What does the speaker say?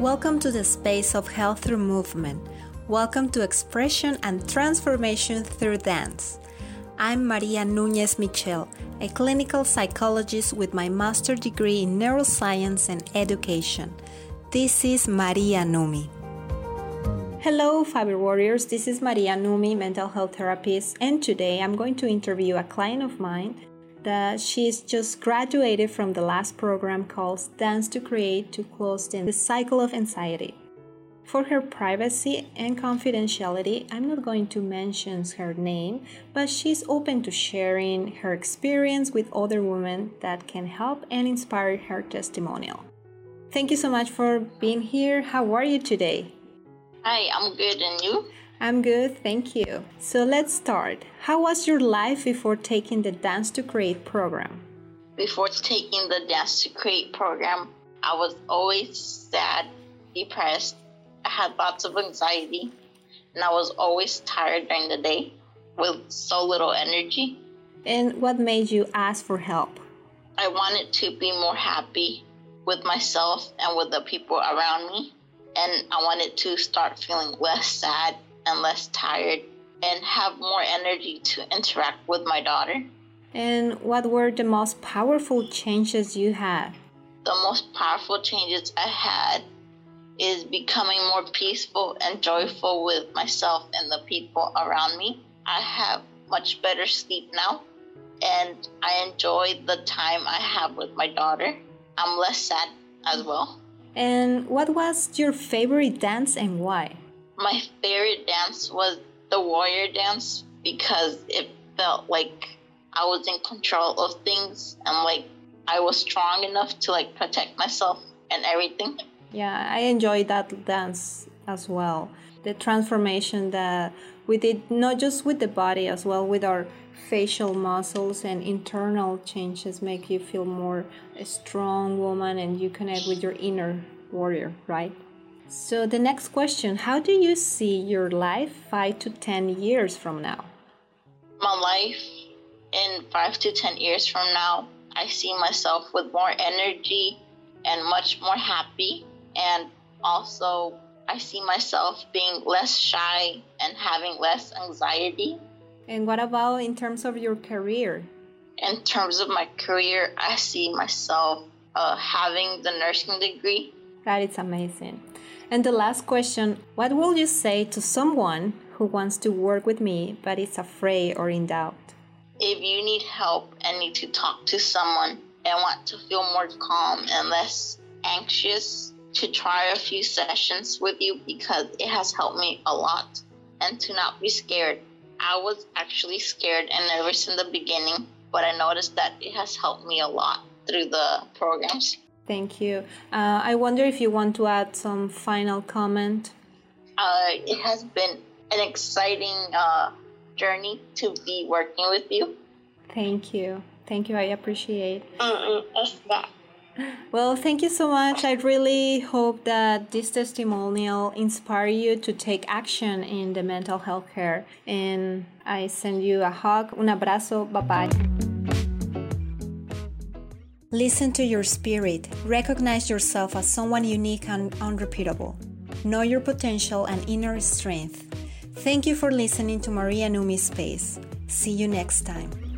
Welcome to the space of health through movement. Welcome to expression and transformation through dance. I'm Maria Nunez Michel, a clinical psychologist with my master's degree in neuroscience and education. This is Marianumi. Hello, FibroWarriors. This is Marianumi, mental health therapist, and today I'm going to interview a client of mine that she's just graduated from the last program called Dance to Create to close In the cycle of anxiety. For her privacy and confidentiality, I'm not going to mention her name, but she's open to sharing her experience with other women that can help and inspire her testimonial. Thank you so much for being here. How are you today? Hi, I'm good, and you? I'm good, thank you. So let's start. How was your life before taking the Dance to Create program? Before taking the Dance to Create program, I was always sad, depressed. I had lots of anxiety, and I was always tired during the day with so little energy. And what made you ask for help? I wanted to be more happy with myself and with the people around me. And I wanted to start feeling less sad and less tired and have more energy to interact with my daughter. And what were the most powerful changes you had? The most powerful changes I had is becoming more peaceful and joyful with myself and the people around me. I have much better sleep now and I enjoy the time I have with my daughter. I'm less sad as well. And what was your favorite dance and why? My favorite dance was the warrior dance because it felt like I was in control of things and like I was strong enough to like protect myself and everything. Yeah, I enjoyed that dance as well. The transformation that we did, not just with the body, as well with our facial muscles and internal changes, make you feel more a strong woman and you connect with your inner warrior, right? So, the next question How do you see your life five to 10 years from now? My life in five to 10 years from now, I see myself with more energy and much more happy. And also, I see myself being less shy and having less anxiety. And what about in terms of your career? In terms of my career, I see myself uh, having the nursing degree. That is amazing. And the last question What will you say to someone who wants to work with me but is afraid or in doubt? If you need help and need to talk to someone and want to feel more calm and less anxious, to try a few sessions with you because it has helped me a lot. And to not be scared. I was actually scared and nervous in the beginning, but I noticed that it has helped me a lot through the programs. Thank you. Uh, I wonder if you want to add some final comment. Uh, it has been an exciting uh, journey to be working with you. Thank you. Thank you. I appreciate. Mm-mm, well, thank you so much. I really hope that this testimonial inspire you to take action in the mental health care. And I send you a hug, un abrazo. Bye bye. Listen to your spirit. Recognize yourself as someone unique and unrepeatable. Know your potential and inner strength. Thank you for listening to Marianumi Space. See you next time.